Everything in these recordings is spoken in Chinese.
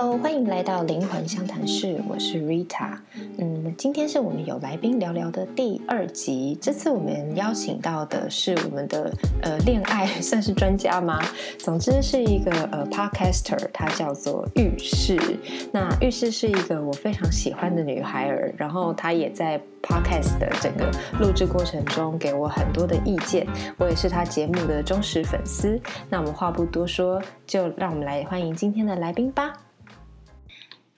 Hello，欢迎来到灵魂相谈室，我是 Rita。嗯，今天是我们有来宾聊聊的第二集。这次我们邀请到的是我们的呃恋爱算是专家吗？总之是一个呃 Podcaster，她叫做浴室。那浴室是一个我非常喜欢的女孩儿，然后她也在 Podcast 的整个录制过程中给我很多的意见，我也是她节目的忠实粉丝。那我们话不多说，就让我们来欢迎今天的来宾吧。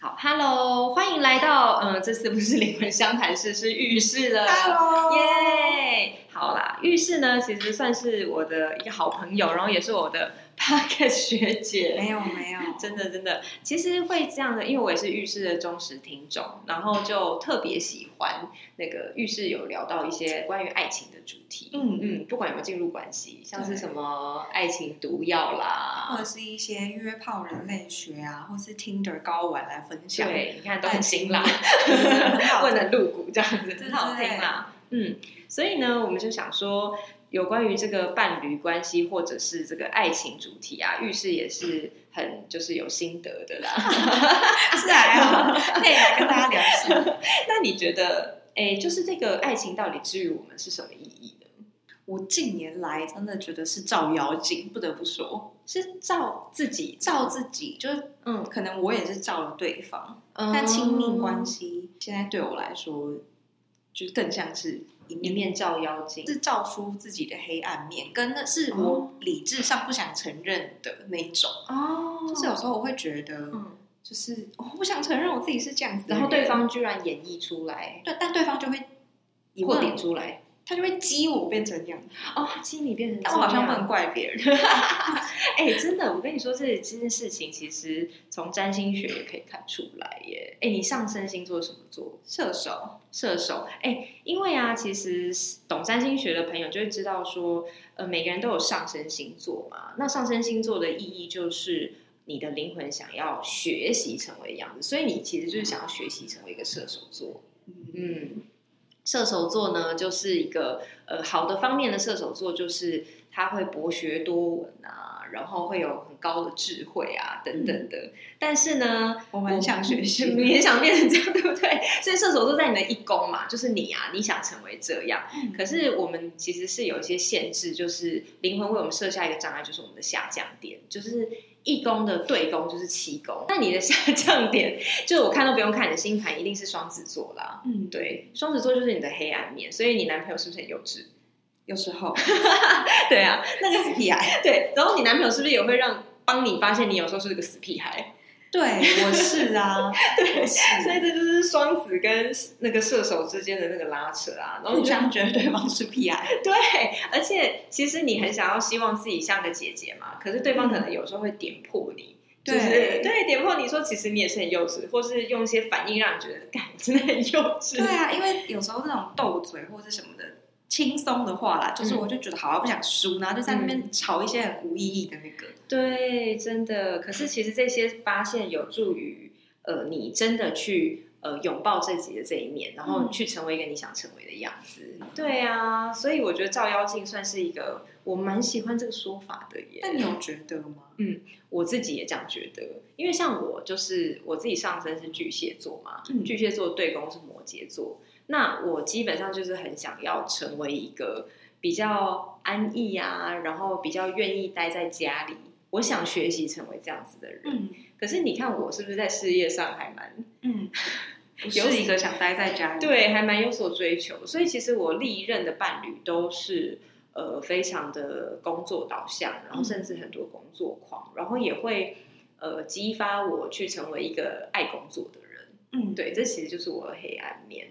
好，Hello，欢迎来到，嗯，这次不是灵魂相谈室，是浴室的。Hello 耶，好啦，浴室呢，其实算是我的一个好朋友，然后也是我的 Podcast 学姐。没有没有，真的真的，其实会这样的，因为我也是浴室的忠实听众，然后就特别喜欢那个浴室有聊到一些关于爱情的主题。嗯嗯，不管有没有进入关系，像是什么爱情毒药或啦者，是一些约炮人类学啊，或是 Tinder 高玩来分享。对，你看都很辛辣，问的 露骨这样子，对很好听啦。嗯，所以呢，我们就想说，有关于这个伴侣关系或者是这个爱情主题啊，浴室也是很就是有心得的啦。是还好，可以来跟大家聊一下。那你觉得，哎，就是这个爱情到底之于我们是什么意义呢？我近年来真的觉得是照妖镜，不得不说，是照自己照自己，就是嗯，可能我也是照了对方，嗯但亲密关系现在对我来说，就是更像是一面照妖镜，是照出自己的黑暗面，跟那是我理智上不想承认的那种。哦。就是有时候我会觉得，嗯，就是我不想承认我自己是这样子，然后对方居然演绎出来。对，但对方就会疑惑点，出来，他就会激我变成这样子，哦，激你变成但我好像不能怪别人。哎、真的，我跟你说，这这件事情其实从占星学也可以看出来耶。哎、你上升星座什么座？射手，射手。哎、因为啊，其实懂占星学的朋友就会知道说，呃，每个人都有上升星座嘛。那上升星座的意义就是你的灵魂想要学习成为的样子，所以你其实就是想要学习成为一个射手座。嗯，嗯，射手座呢，就是一个呃好的方面的射手座，就是他会博学多闻啊，然后会有很高的智慧啊等等的。但是呢，我蛮想学习你也想变成这样，对不对？所以 射手座在你的一宫嘛，就是你啊，你想成为这样。嗯可是我们其实是有一些限制，就是灵魂为我们设下一个障碍，就是我们的下降点，就是一宫的对宫就是七宫。那你的下降点，就是我看都不用看，你的星盘一定是双子座啦。嗯，对，双子座就是你的黑暗面，所以你男朋友是不是很幼稚？有时候 对啊，那个死屁孩，对，然后你男朋友是不是也会让帮你发现你有时候是个死屁孩？对我是啊，对是，所以这就是双子跟那个射手之间的那个拉扯啊，然后互相觉得对方是 P I，，对，而且其实你很想要希望自己像个姐姐嘛，可是对方可能有时候会点破你。就是对对，点破你说，其实你也是很幼稚，或是用一些反应让你觉得，干，我真的很幼稚。对啊，因为有时候那种斗嘴或是什么的。轻松的话啦，就是嗯我就觉得好，不想输，然后就在那边吵一些很无意义的那个。对，真的。可是其实这些发现有助于呃，你真的去呃拥抱自己的这一面，然后嗯去成为一个你想成为的样子。对啊，所以我觉得照妖镜算是一个我蛮喜欢这个说法的耶。但你有觉得吗？嗯我自己也这样觉得，因为像我就是我自己上身是巨蟹座嘛，嗯巨蟹座对宫是摩羯座，那我基本上就是很想要成为一个比较安逸啊，然后比较愿意待在家里。我想学习成为这样子的人，嗯可是你看我是不是在事业上还蛮嗯，不有是一个想待在家里。对，还蛮有所追求，所以其实我历任的伴侣都是呃非常的工作导向，然后甚至很多工作狂，然后也会呃激发我去成为一个爱工作的人。嗯，对，这其实就是我的黑暗面。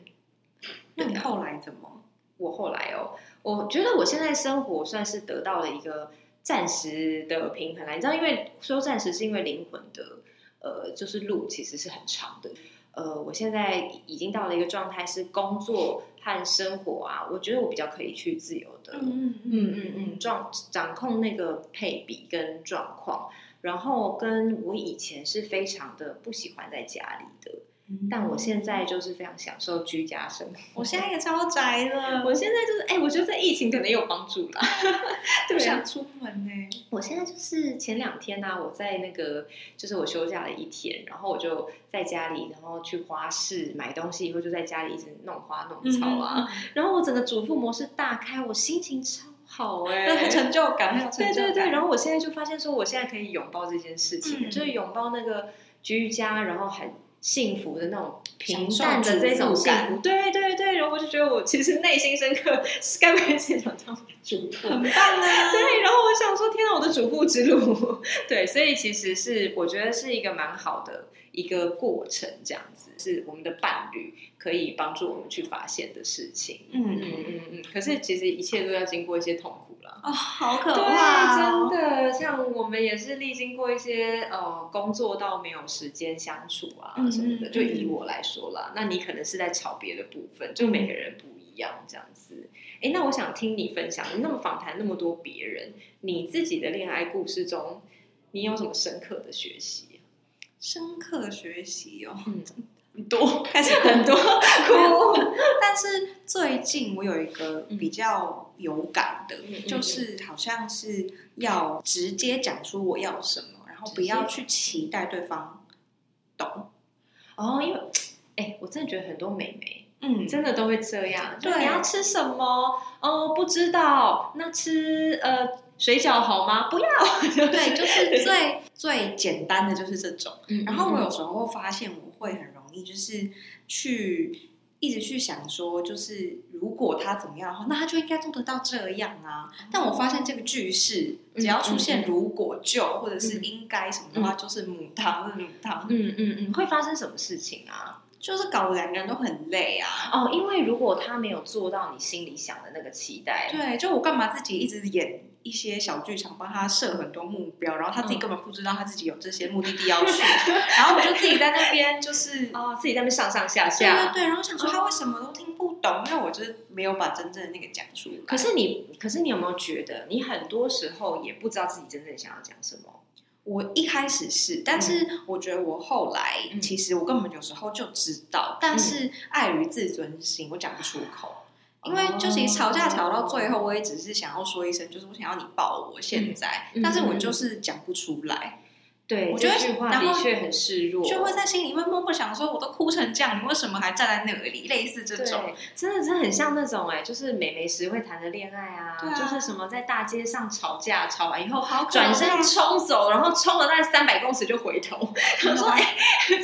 那你后来怎么？我后来哦，我觉得我现在生活算是得到了一个暂时的平衡啦。你知道，因为说暂时是因为灵魂的呃，就是路其实是很长的。呃，我现在已经到了一个状态，是工作和生活啊，我觉得我比较可以去自由的，嗯嗯嗯嗯，掌掌控那个配比跟状况，然后跟我以前是非常的不喜欢在家里的，嗯但我现在就是非常享受居家生活。我现在也超宅的，我现在就是，哎、我觉得这疫情可能有帮助啦。对想出门呢。我现在就是前两天呢、我在那个就是我休假了一天，然后我就在家里，然后去花市买东西，以后就在家里一直弄花弄草啊，然后我整个主妇模式大开，我心情超好哎、那很成就感，很有成就感。对对对，然后我现在就发现说，我现在可以拥抱这件事情，嗯就是拥抱那个居家，然后很幸福的那种平淡的这种感福。对对对，然后我就觉得我其实内心深刻，该不会现场当主妇？很棒啊！对，然后我想说，天啊，我的主妇之路，对，所以其实是我觉得是一个蛮好的一个过程，这样子是我们的伴侣可以帮助我们去发现的事情。嗯嗯，嗯嗯，可是其实一切都要经过一些痛苦了。哦，好可，怕、哦！真的，像我们也是历经过一些呃工作到没有时间相处啊嗯什么的。嗯就以我来说啦，那你可能是在吵别的部分，就每个人不一样这样子。哎，那我想听你分享，你那么访谈那么多别人，你自己的恋爱故事中，你有什么深刻的学习？深刻学习哦，嗯，很 多，开始很多 哭。但是最近我有一个比较有感的，就是好像是要直接讲出我要什么，然后不要去期待对方懂。哦，因为哎，我真的觉得很多美眉。嗯，真的都会这样，你要吃什么？哦，不知道，那吃呃水饺好吗？不要，对，就是最最简单的就是这种。嗯然后我有时候发现我会很容易就是去一直去想说，就是如果他怎么样的话，那他就应该做得到这样啊。但我发现这个句式只要出现如果就或者是应该什么的话，就是母汤是母汤，嗯嗯嗯，会发生什么事情啊？就是搞得两个人都很累啊。哦，因为如果他没有做到你心里想的那个期待，对，就我干嘛自己一直演一些小剧场，帮他设很多目标，然后他自己根本不知道他自己有这些目的地要去，然后我就自己在那边就是哦，自己在那边上上下对下。对对，然后想说他为什么都听不懂，因为我就是没有把真正的那个讲出来。可是你，可是你有没有觉得，你很多时候也不知道自己真正想要讲什么？我一开始是，但是我觉得我后来、嗯。其实我根本有时候就知道，但是碍于自尊心，我讲不出口。因为就其实吵架吵到最后，我也只是想要说一声，就是我想要你抱我。现在，嗯。但是我就是讲不出来，对，我觉得这句话然后的确很示弱，就会在心里面默默想说，我都哭成这样，你为什么还站在那里？类似这种对，，真的真的很像那种哎、就是美眉时会谈的恋爱啊，就是什么在大街上吵架，吵完以后好可转身怕冲走，然后冲了大概三百公尺就回头，他说：“哎、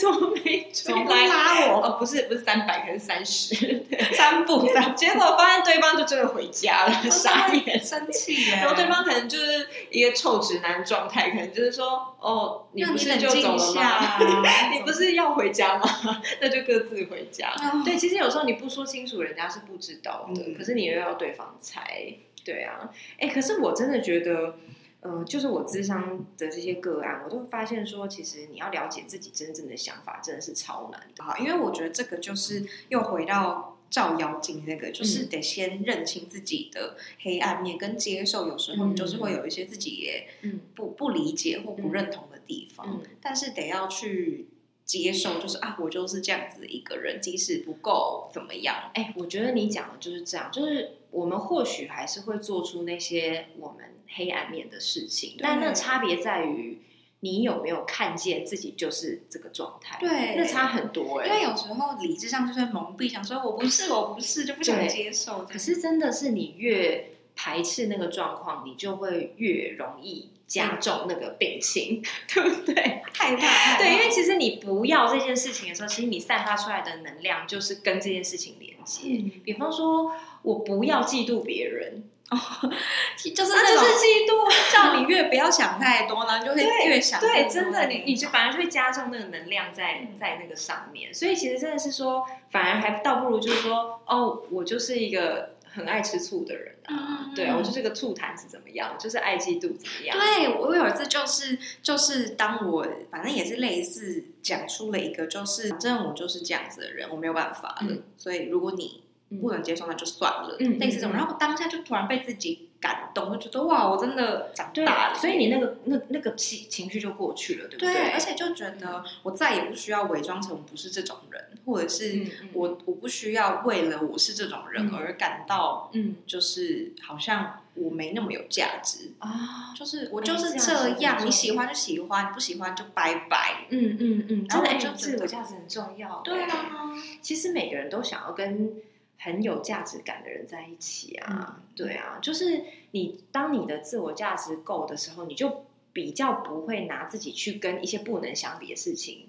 怎么没怎么不追来？”拉我？哦，不是不是三百，可能三十。三步三结果发现对方就真的回家了，傻眼。生气耶！然后对方可能就是一个臭直男状态，可能就是说：“哦，你不是你冷静就走了吗？啊，你不是要回家吗？那就各自回家。哦对，其实有时候你不说清楚，人家是不知道的，嗯可是你又要对方猜。对啊，哎，可是我真的觉得，呃，就是我智商的这些个案，我都会发现说，其实你要了解自己真正的想法，真的是超难的。好，因为我觉得这个就是又回到照妖镜那个，就是得先认清自己的黑暗面，跟接受有时候你就是会有一些自己也嗯不不理解或不认同的地方，嗯但是得要去接受，就是啊，我就是这样子的一个人，即使不够怎么样，哎，我觉得你讲的就是这样，就是我们或许还是会做出那些我们黑暗面的事情，但那差别在于你有没有看见自己就是这个状态。对那差很多哎、因为有时候理智上就会蒙蔽，想说我不是，我不是，就不想接受。可是真的是你越排斥那个状况，你就会越容易加重那个病情，对不对？害怕，对，因为其实你不要这件事情的时候，其实你散发出来的能量就是跟这件事情连接。嗯比方说，我不要嫉妒别人，就是那就是嫉妒。叫你越不要想太多，然后 就会越想对，真的，你你就反而就会加重那个能量在在那个上面，所以其实真的是说，反而还倒不如就是说，哦，我就是一个很爱吃醋的人啊，嗯对啊，我就是个醋坛子，怎么样？就是爱嫉妒怎么样？对我有一次就是就是当我反正也是类似讲出了一个，就是反正我就是这样子的人，我没有办法了，嗯所以如果你不能接受，那就算了，嗯类似这种。然后我当下就突然被自己感动，就觉得哇，我真的长大了。所以你那个那那个情情绪就过去了，对不对，而且就觉得我再也不需要伪装成我不是这种人，或者是我我不需要为了我是这种人嗯而感到嗯就是好像我没那么有价值。啊，就是我哎就是这样你喜欢就喜欢，不喜欢就拜拜。嗯嗯嗯，真的，就自我价值很重要。对哎啊，其实每个人都想要跟很有价值感的人在一起啊，对啊，就是你当你的自我价值够的时候，你就比较不会拿自己去跟一些不能相比的事情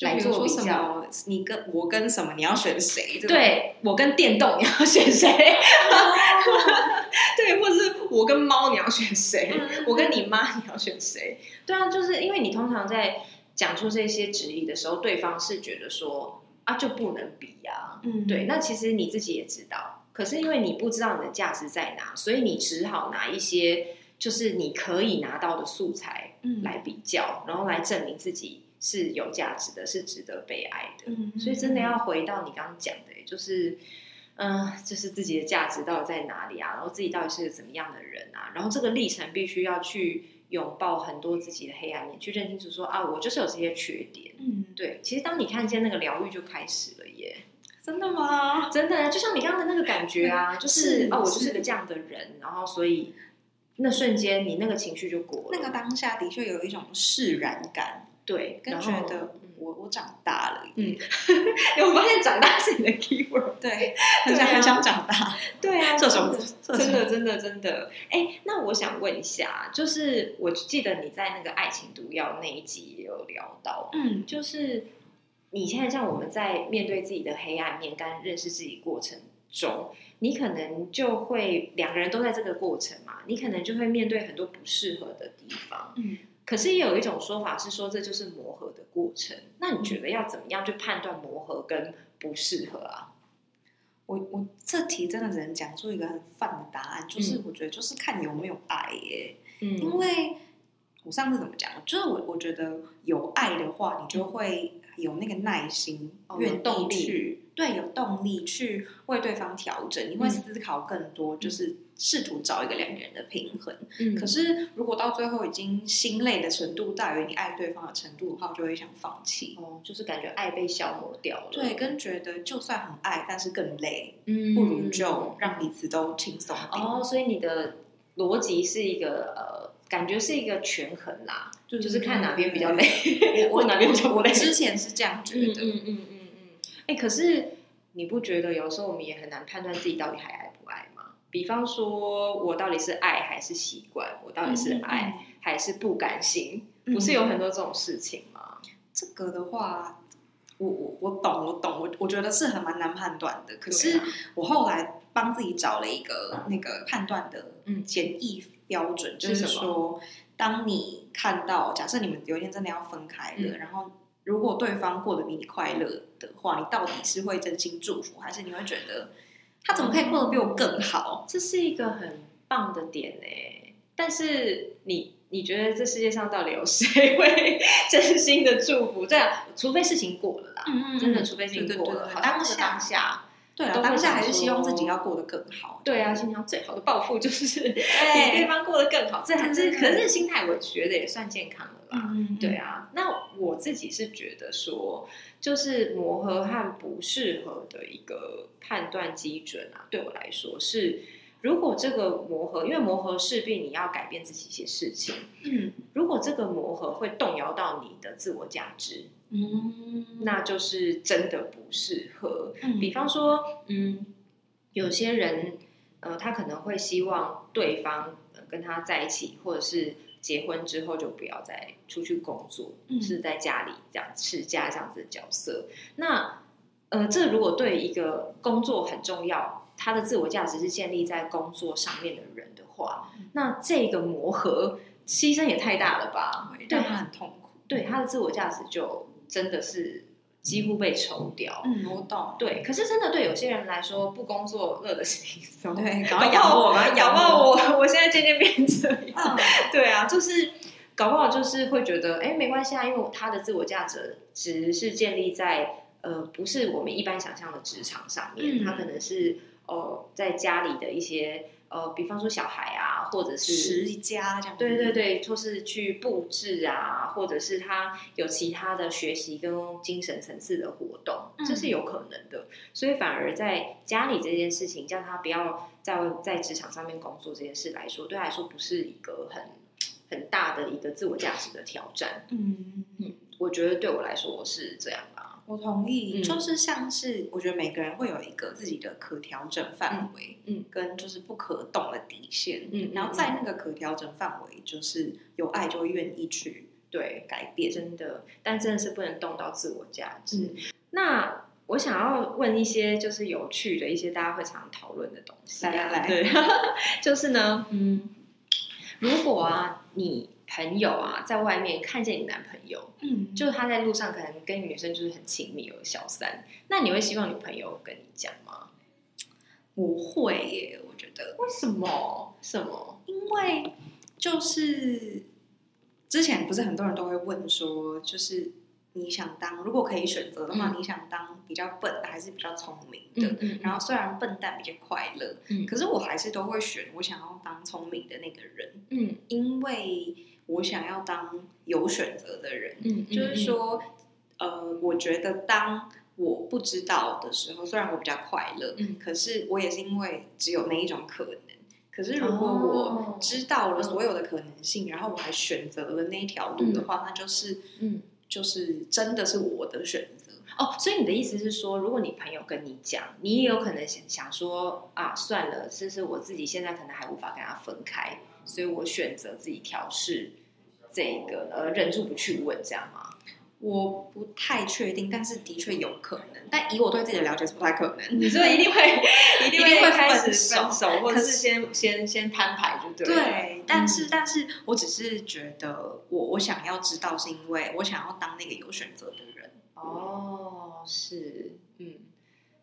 来做比较。你跟我跟什么，你要选谁？对我跟电动你要选谁？对，或者是我跟猫你要选谁？嗯我跟你妈你要选谁？对啊，就是因为你通常在讲出这些质疑的时候，对方是觉得说啊就不能比呀、嗯对，那其实你自己也知道，可是因为你不知道你的价值在哪，所以你只好拿一些就是你可以拿到的素材嗯来比较，然后来证明自己是有价值的，是值得被爱的。嗯所以真的要回到你刚刚讲的，就是，嗯、就是自己的价值到底在哪里啊？然后自己到底是个怎么样的人啊？然后这个历程必须要去拥抱很多自己的黑暗面，去认清楚说啊，我就是有这些缺点。嗯，对，其实当你看见那个疗愈就开始了耶，真的吗？真的，就像你刚刚的那个感觉啊，就是啊哦，我就是是个这样的人，然后所以那瞬间你那个情绪就过了，那个当下的确有一种释然感，对，跟觉得我我长大了耶，嗯。我发现长大是你的 keyword，对，很想啊。很想长大，对啊，这种真的真的真的，哎，那我想问一下，就是我记得你在那个爱情毒药那一集也有聊到，嗯。就是你现在像我们在面对自己的黑暗面跟认识自己过程中，你可能就会两个人都在这个过程嘛，你可能就会面对很多不适合的地方。嗯，可是也有一种说法是说，这就是磨合的过程。那你觉得要怎么样去判断磨合跟不适合啊？我我这题真的只能讲出一个很泛的答案，就是嗯我觉得就是看你有没有爱耶，嗯因为我上次怎么讲，就是我我觉得有爱的话，你就会有那个耐心，哦愿动力去对有动力去为对方调整，你会嗯思考更多，就是试图找一个两个人的平衡。嗯可是如果到最后已经心累的程度大于你爱对方的程度的话，我就会想放弃。哦，就是感觉爱被消磨掉了。对，跟觉得就算很爱，但是更累，嗯不如就让彼此都轻松点。哦，所以你的逻辑是一个呃，感觉是一个权衡啦，就是看 哪边比较累，我或哪边比较不累。我之前是这样觉嗯得，嗯嗯嗯嗯。哎、可是你不觉得有时候我们也很难判断自己到底还爱不爱吗？比方说，我到底是爱还是习惯？我到底是爱还是不甘心？嗯不是有很多这种事情吗？这个的话，我我我懂，我懂，我我觉得是很蛮难判断的。可是啊我后来帮自己找了一个那个判断的嗯简易标准，就是说，当你看到，假设你们有一天真的要分开了，嗯然后如果对方过得比你快乐的话，你到底是会真心祝福，还是你会觉得他怎么可以过得比我更好？这是一个很棒的点呢。但是你你觉得这世界上到底有谁会 真心的祝福？这样，除非事情过了啦，嗯真的，除非事情过了，好像那个当下当下，对啊，当下想还是希望自己要过得更好。对啊，心想最好的报复就是 比对对，方过得更好，这还这对对可是心态，我觉得也算健康了啦。嗯，对啊，那我自己是觉得说，就是磨合和不适合的一个判断基准啊，对我来说是，如果这个磨合，因为磨合势必你要改变自己一些事情，嗯如果这个磨合会动摇到你的自我价值，嗯，那就是真的不适合。嗯比方说，嗯，有些人，呃，他可能会希望对方、呃、跟他在一起，或者是结婚之后就不要再出去工作，嗯是在家里这样持家这样子的角色。那，呃，这如果对一个工作很重要，他的自我价值是建立在工作上面的人的话，那这个磨合牺牲也太大了吧？对让他很痛苦。对他的自我价值就真的是几乎被抽掉。嗯，我懂。对，可是真的对有些人来说，不工作乐的轻松。对，搞不好养我，搞养不好我。我我现在渐渐变这样。嗯，对啊，就是搞不好就是会觉得，哎，没关系啊，因为他的自我价值只是建立在呃，不是我们一般想象的职场上面，嗯他可能是哦、呃在家里的一些呃，比方说小孩啊，或者是持家这样。对对对，或是去布置啊，或者是他有其他的学习跟精神层次的活动，这是有可能的。所以反而在家里这件事情，叫他不要在在职场上面工作这件事来说，对他来说不是一个很很大的一个自我价值的挑战。嗯嗯，我觉得对我来说是这样吧。我同意，嗯就是像是我觉得每个人会有一个自己的可调整范围，嗯跟就是不可动的底线，嗯然后在那个可调整范围，就是有爱就会愿意去对，改变。真的，但真的是不能动到自我价值。嗯那我想要问一些就是有趣的一些大家会常讨论的东西、啊，来来来对，就是呢，嗯，如果啊，你朋友啊在外面看见你男朋友，嗯，就是他在路上可能跟女生就是很亲密，有小三，那你会希望女朋友跟你讲吗？不会耶，我觉得，为什么？什么？因为就是之前不是很多人都会问说，就是你想当如果可以选择的话，嗯。你想当比较笨的还是比较聪明的？嗯然后虽然笨蛋比较快乐，嗯。可是我还是都会选我想要当聪明的那个人，嗯。因为我想要当有选择的人。嗯，就是说，呃，我觉得当我不知道的时候，虽然我比较快乐，嗯可是我也是因为只有那一种可能。可是如果哦我知道了所有的可能性，然后我还选择了那一条路的话，那就是嗯。就是真的是我的选择。哦，所以你的意思是说，如果你朋友跟你讲，你也有可能想想说啊，算了，这是我自己现在可能还无法跟他分开，所以我选择自己调试这个，呃，忍住不去问，这样吗？我不太确定，但是的确有可能。但以我对自己的了解是不太可能。你说一定会，一定会开始分手，或者是是先先先摊牌，就对了。对，但是、但是我只是觉得我我想要知道，是因为我想要当那个有选择的人。哦，是，嗯，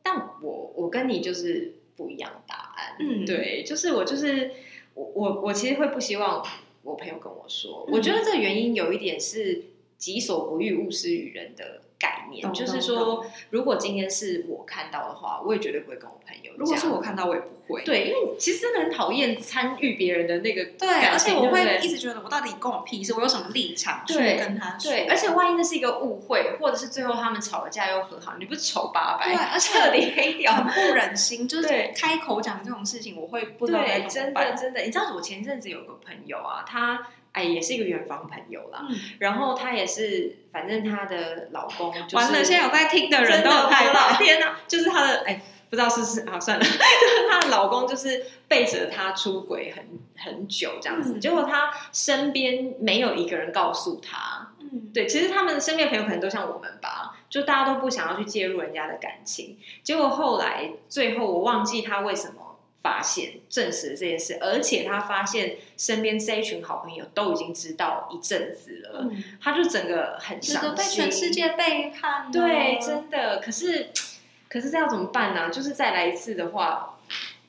但我我跟你就是不一样的答案，嗯对，就是我就是我我我其实会不希望我朋友跟我说，嗯。我觉得这个原因有一点是己所不欲，勿施于人的概念，就是懂说，如果今天是我看到的话，我也绝对不会跟我朋友。如果是我看到，我也不会。对，因为其实真的很讨厌参与别人的那个对，而且我会一直觉得我到底跟我屁事，我有什么立场去跟他说？对，而且万一那是一个误会，或者是最后他们吵了架又和好，你不是丑八百，对而且彻底黑掉很。不忍心，就是对开口讲这种事情，我会不知道该对，真的怎么办。真的，你知道我前阵子有个朋友啊，他哎也是一个远方朋友啦，嗯，然后她也是，反正她的老公就是完了，现在有在听的人都很害我怕的。天哪，就是她的哎，不知道是不是啊，算了，就 是她的老公就是背着她出轨很很久这样子，嗯结果她身边没有一个人告诉她，嗯，对，其实他们的身边的朋友可能都像我们吧，就大家都不想要去介入人家的感情。结果后来最后我忘记他为什么发现证实了这件事，而且他发现身边这一群好朋友都已经知道一阵子了，嗯，他就整个很伤心。被全世界背叛了。对，真的。可是可是这要怎么办呢、就是再来一次的话，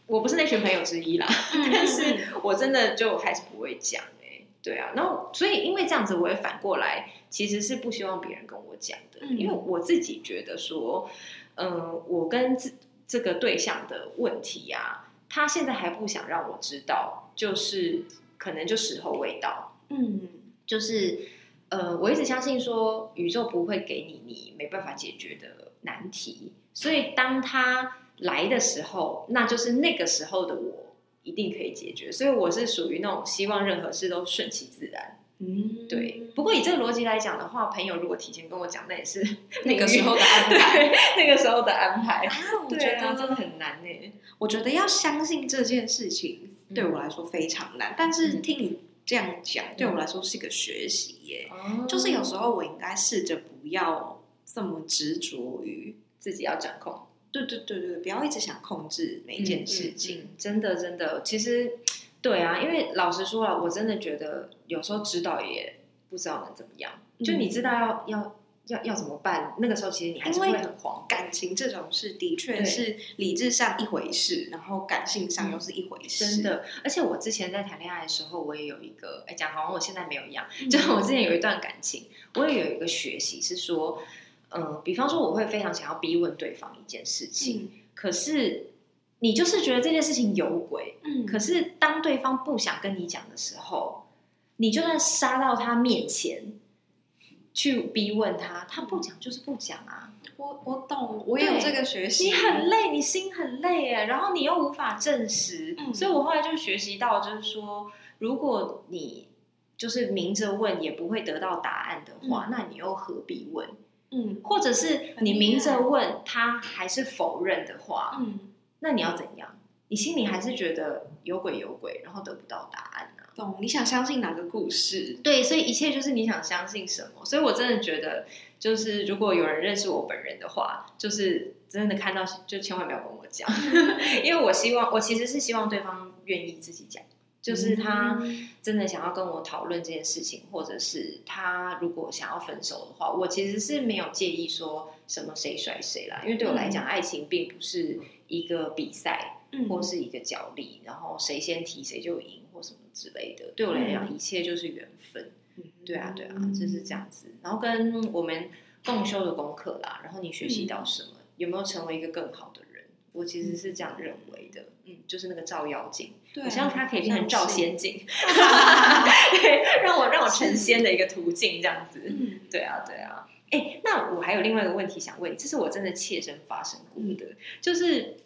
我不是那群朋友之一啦，嗯但是我真的就还是不会讲哎、对啊，然后所以因为这样子，我也反过来其实是不希望别人跟我讲的，嗯。因为我自己觉得说，嗯、我跟这这个对象的问题啊，他现在还不想让我知道，就是可能就时候未到，嗯就是呃，我一直相信说宇宙不会给你你没办法解决的难题，所以当他来的时候，那就是那个时候的我一定可以解决。所以我是属于那种希望任何事都顺其自然。嗯，对，不过以这个逻辑来讲的话，朋友如果提前跟我讲，那也是 那个时候的安排。那个时候的安排。啊，我对觉得啊真的很难呢。我觉得要相信这件事情对我来说非常难，但是嗯听你这样讲，对我来说是一个学习耶。哦就是有时候我应该试着不要这么执着于，自己要掌控。对对对对，不要一直想控制每一件事情。真的真的，其实对啊，因为老实说了，我真的觉得有时候知道也不知道能怎么样。就你知道要要要要怎么办，那个时候其实你还是会很慌。感情这种事的确是理智上一回事，然后感性上又是一回事。真，的，而且我之前在谈恋爱的时候，我也有一个，哎，讲好像我现在没有一样。嗯就是我之前有一段感情，我也有一个学习是说，嗯、比方说我会非常想要逼问对方一件事情，嗯可是你就是觉得这件事情有鬼，嗯可是当对方不想跟你讲的时候，你就算杀到他面前去逼问他，他不讲就是不讲啊。我我懂，我也有这个学习。你很累，你心很累哎，然后你又无法证实，嗯所以我后来就学习到，就是说，如果你就是明着问也不会得到答案的话，那你又何必问？嗯或者是你明着问他还是否认的话，嗯，那你要怎样？你心里还是觉得有鬼有鬼，然后得不到答案啊？懂。你想相信哪个故事？对，所以一切就是你想相信什么。所以我真的觉得，就是如果有人认识我本人的话，就是真的看到就千万不要跟我讲，因为我希望我其实是希望对方愿意自己讲，就是他嗯真的想要跟我讨论这件事情，或者是他如果想要分手的话，我其实是没有介意说什么谁甩谁啦，因为对我来讲，爱情并不是一个比赛。嗯或是一个角力，然后谁先提谁就赢，或什么之类的。对我来讲，一切就是缘分。对啊，对啊，就是这样子。然后跟我们共修的功课啦，然后你学习到什么，有没有成为一个更好？我其实是这样认为的。嗯，就是那个照妖镜，对啊，我希望它可以变成照。仙镜，对，让我让我成仙的一个途径，这样子。嗯对啊，对啊。哎，那我还有另外一个问题想问你，这是我真的切身发生过的，就是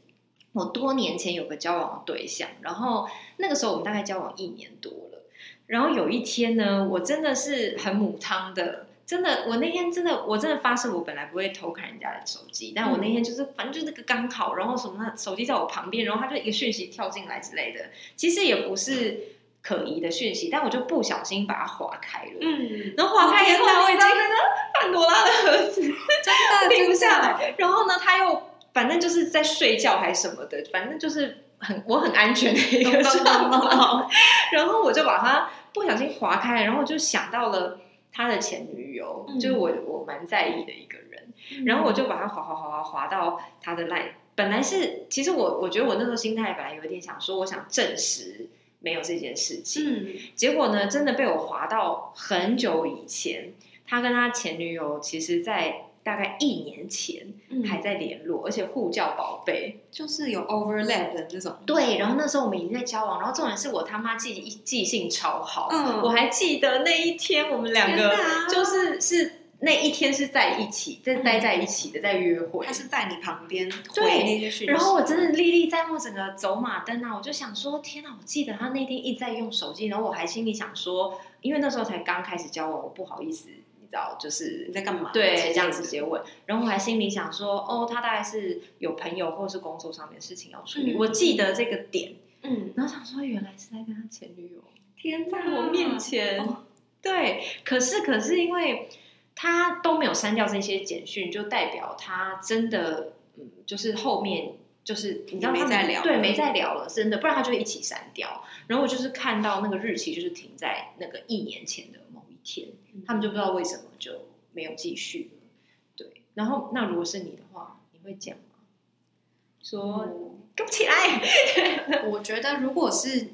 我多年前有个交往的对象，然后那个时候我们大概交往一年多了，然后有一天呢，我真的是很母汤的。真的，我那天真的，我真的发誓，我本来不会偷看人家的手机，但我那天就是，反正就是那个刚好，然后什么，手机在我旁边，然后他就一个讯息跳进来之类的，其实也不是可疑的讯息，但我就不小心把它划开了，嗯，然后划开以后，我已经那个潘多拉的盒子真的。停不下。来，然后呢，他又反正就是在睡觉还是什么的，反正就是很我很安全的一个状况，然后我就把它不小心划开，然后我就想到了他的前女友，嗯就是我我蛮在意的一个人，然后我就把他划划划划划到他的 line。本来是，其实我我觉得我那时候心态本来有一点想说，我想证实没有这件事情，嗯结果呢，真的被我划到很久以前。他跟他前女友其实，在大概一年前嗯还在联络，而且互叫宝贝。就是有 overlap 的那种，对，然后那时候我们已经在交往，然后重点是我他妈记记性超好，嗯我还记得那一天我们两个就是是那一天是在一起，在待在一起的，在约会他。是在你旁边对然后我真的历历在目，整个走马灯啊！我就想说，天哪！我记得他那天一直在用手机，然后我还心里想说，因为那时候才刚开始交往，我不好意思，道，就是你在干嘛？对这样直接问。然后我还心里想说，哦，他大概是有朋友或是工作上面的事情要处理。嗯我记得这个点，嗯，然后想说，原来是在跟他前女友天在我面前。哦对，可是可是因为他都没有删掉这些简讯，就代表他真的，嗯，就是后面就是你知道没他们再聊对，没在聊了，真的，不然他就会一起删掉。然后我就是看到那个日期，就是停在那个一年前的天，他们就不知道为什么就没有继续了。对，然后那如果是你的话，你会讲吗？说嗯跟不起来，我觉得如果是，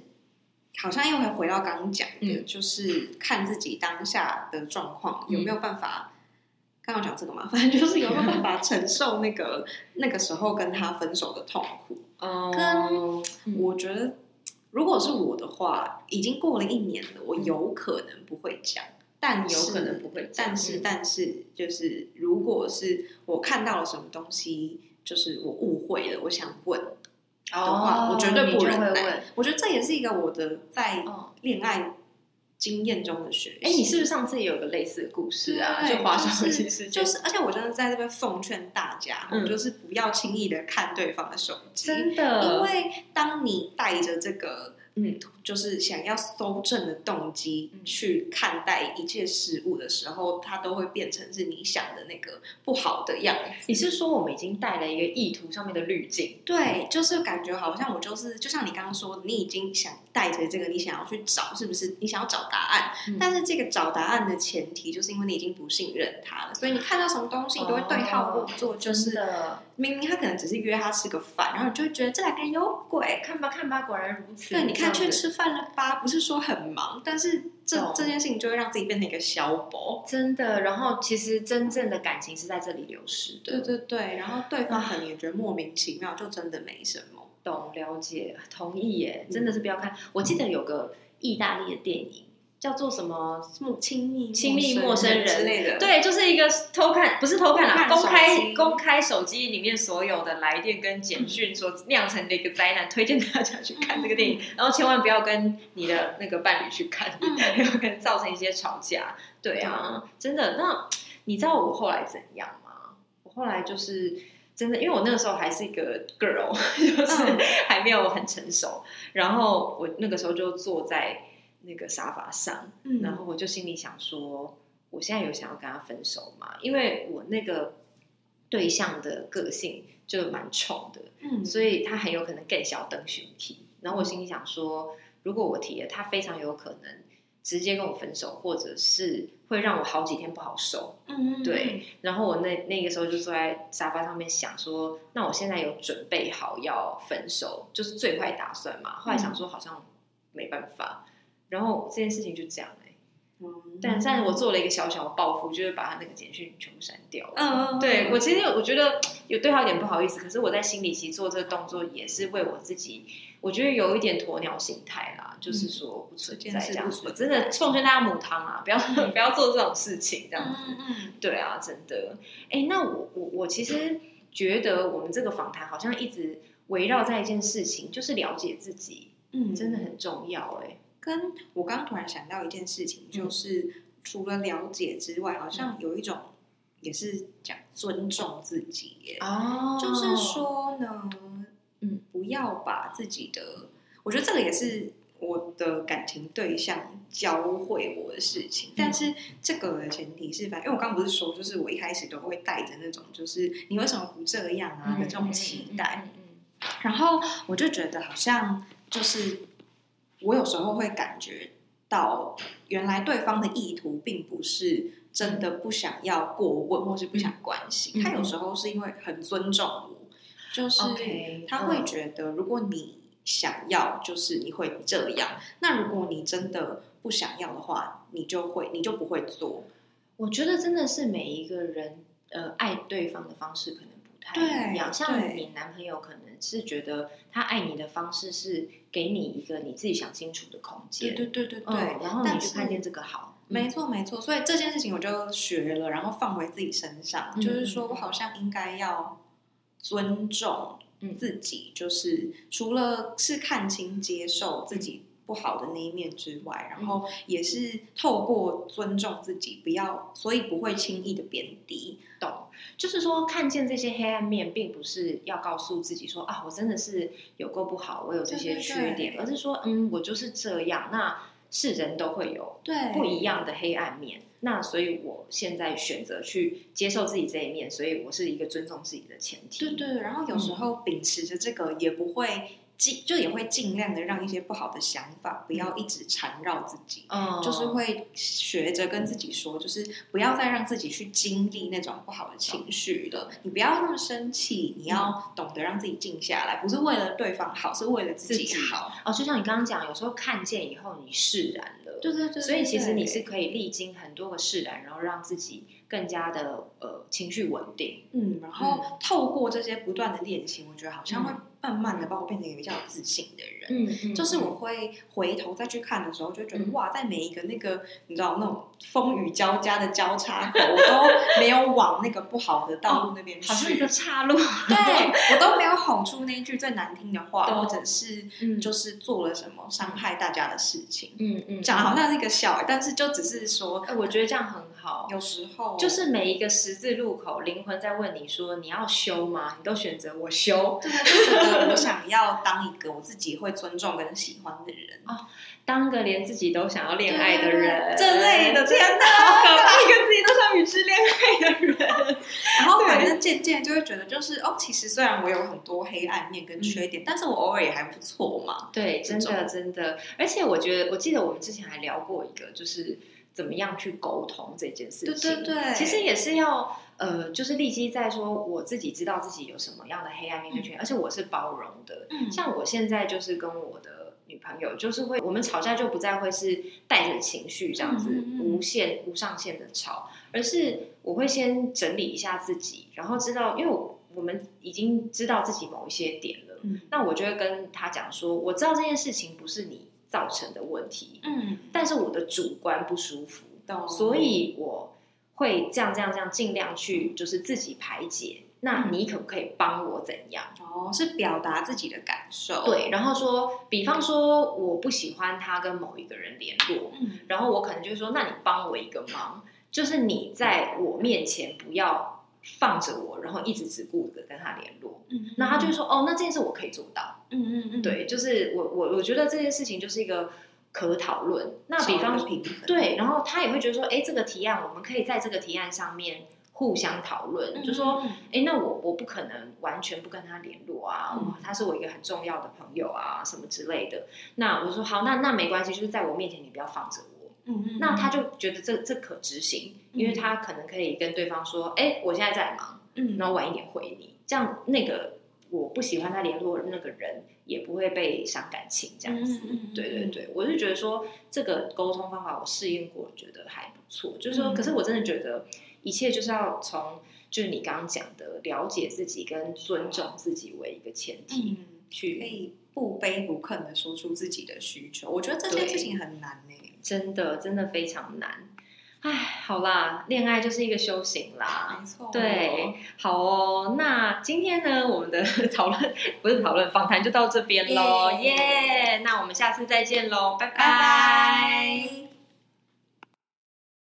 好像又会回到刚刚讲的，嗯就是看自己当下的状况、嗯有没有办法。刚刚讲这个嘛，反正就是有没有办法承受那个那个时候跟他分手的痛苦。嗯跟我觉得，如果是我的话，已经过了一年了，我有可能不会讲，但是有可能不会讲但是嗯但是就是，如果是我看到了什么东西，就是我误会了，我想问的话，哦我绝对不忍耐。我觉得这也是一个我的在哦恋爱经验中的学习。哎，你是不是上次也有个类似的故事啊？就滑手就是机事件，就是，而且我真的在这边奉劝大家，嗯就是不要轻易的看对方的手机，真的，因为当你带着这个嗯就是想要搜证的动机嗯去看待一切事物的时候，它都会变成是你想的那个不好的样子。你是说我们已经带了一个意图上面的滤镜？对，就是感觉好像我就是，就像你刚刚说，你已经想带着这个，你想要去找，是不是？你想要找答案，嗯但是这个找答案的前提，就是因为你已经不信任他了，所以你看到什么东西，你都会对号入座，就是的，明明他可能只是约他吃个饭，然后你就会觉得这两个人有鬼。看吧看吧，果然如此。对，你看去吃饭了吧？不是说很忙，但是这懂这件事情就会让自己变成一个小宝。真的，然后其实真正的感情是在这里流失的。对对对，然后对方可能也觉得莫名其妙，就真的没什么。懂了解，同意耶，真的是不要看。我记得有个意大利的电影叫做什么？亲密亲密陌生人之类的，对，就是一个偷看，不是偷看啦，看公开公开手机里面所有的来电跟简讯所酿成的一个灾难，推荐大家去看这个电影，然后千万不要跟你的那个伴侣去看，嗯有可能造成一些吵架。对啊，真的。那你知道我后来怎样吗？我后来就是真的，因为我那个时候还是一个 girl，就是嗯还没有很成熟，然后我那个时候就坐在那个沙发上，嗯然后我就心里想说，我现在有想要跟他分手吗？因为我那个对象的个性就蛮冲的，嗯所以他很有可能更小灯寻体。然后我心里想说，如果我提了，他非常有可能直接跟我分手，或者是会让我好几天不好受。嗯，对，然后我那那个时候就坐在沙发上面想说，那我现在有准备好要分手，就是最坏打算嘛。后来想说好像没办法，然后这件事情就这样哎、嗯，但但是我做了一个小小的报复，就是把他那个简讯全部删掉了。嗯，嗯，对我其实我觉得有对他有点不好意思，可是我在心里其实做这个动作也是为我自己，我觉得有一点鸵鸟心态啦，就是说不存在这样子。这件事不存真的奉劝大家母汤啊，不要不要做这种事情，这样子。嗯嗯对啊，真的。哎，那我我我其实觉得我们这个访谈好像一直围绕在一件事情，就是了解自己，嗯，真的很重要。哎，跟我刚刚突然想到一件事情，就是除了了解之外，好像有一种也是讲尊重自己耶。哦就是，说呢，嗯，不要把自己的，我觉得这个也是我的感情对象教会我的事情。但是这个的前提是，反正因为我刚刚不是说，就是我一开始都会带着那种，就是你为什么不这样啊的这种期待。然后我就觉得好像就是我有时候会感觉到，原来对方的意图并不是真的不想要过问，或是不想关心，嗯他有时候是因为很尊重我，就是他会嗯觉得如果你想要，就是你会这样；那如果你真的不想要的话，你就会你就不会做。我觉得真的是每一个人呃爱对方的方式可能不太一样，对像你男朋友可能是觉得他爱你的方式是给你一个你自己想清楚的空间，对对对对对，嗯，然后你但是去看见这个好，没错，没错。所以这件事情我就学了，然后放回自己身上，嗯就是说我好像应该要尊重嗯自己，就是除了是看清、接受自己不好的那一面之外，然后也是透过尊重自己，不要，所以不会轻易的贬低。懂，就是说看见这些黑暗面，并不是要告诉自己说啊，我真的是有够不好，我有这些缺点，对而是说，嗯，我就是这样。那是人都会有对不一样的黑暗面，那所以我现在选择去接受自己这一面，所以我是一个尊重自己的前提。对对，然后有时候秉持着这个，也不会尽，就也会尽量的让一些不好的想法不要一直缠绕自己。嗯，就是会学着跟自己说，就是不要再让自己去经历那种不好的情绪了。你不要那么生气，你要懂得让自己静下来，不是为了对方好，是为了自己好。哦，就像你刚刚讲，有时候看见以后你释然了，对对对，所以其实你是可以历经很多个释然，然后让自己更加的呃情绪稳定。嗯，然后透过这些不断的练习，我觉得好像会嗯慢慢的把我变成一个比较有自信的人。嗯嗯。就是我会回头再去看的时候，就觉得、嗯。哇，在每一个那个你知道那种风雨交加的交叉口，我都没有往那个不好的道路那边去，好像一个岔路，对我都没有吼出那一句最难听的话，或者是嗯。就是做了什么伤害大家的事情。嗯嗯，讲得好像是一个小，但是就只是说，哎，我觉得这样很好。有时候就是每一个十字路口，灵魂在问你说：“你要修吗？”你都选择我修。对就觉得我想要当一个我自己会尊重跟喜欢的人，当个连自己都想要恋爱的人，这类的，天哪！好可怕，一个自己都想与之恋爱的人。然后反正渐渐就会觉得，就是哦，其实虽然我有很多黑暗面跟缺点，但是我偶尔也还不错嘛。对，真的真的，而且我觉得，我记得我们之前还聊过一个，就是怎么样去沟通这件事情。对对对，其实也是要呃，就是立基在说我自己知道自己有什么样的黑暗面跟缺点，而且我是包容的。嗯像我现在就是跟我的女朋友，就是会我们吵架就不再会是带着情绪这样子、嗯嗯嗯无限无上限的吵，而是我会先整理一下自己，然后知道，因为我我们已经知道自己某一些点了。嗯那我就会跟他讲说，我知道这件事情不是你造成的问题，嗯，但是我的主观不舒服，懂。所以我会这样这样这样尽量去就是自己排解。那你可不可以帮我怎样？哦，是表达自己的感受，对，然后说，比方说我不喜欢他跟某一个人联络，嗯然后我可能就说，那你帮我一个忙，就是你在我面前不要放着我，然后一直只顾着跟他联络。嗯，那他就会说，哦，那这件事我可以做到。嗯嗯嗯，对，就是我我我觉得这件事情就是一个可讨论。那比方对，然后他也会觉得说，哎，这个提案我们可以在这个提案上面互相讨论，嗯就说，嗯哎，那我我不可能完全不跟他联络啊，嗯他是我一个很重要的朋友啊，什么之类的。那我就说好，那那没关系，就是在我面前你不要放着我。嗯嗯，那他就觉得这这可执行，因为他可能可以跟对方说，哎，我现在在忙，嗯，然后晚一点回你，这样那个我不喜欢他联络的那个人也不会被伤感情，这样子。对对对，我是觉得说这个沟通方法我试验过，觉得还不错。就是说，嗯可是我真的觉得一切就是要从就是你刚刚讲的了解自己跟尊重自己为一个前提、嗯，可去。以不卑不亢的说出自己的需求，我觉得这件事情很难呢。真的真的非常难。唉，好啦，恋爱就是一个修行啦。没错，对，好哦。那今天呢，我们的讨论不是讨论访谈就到这边喽，耶耶！那我们下次再见喽，拜拜拜。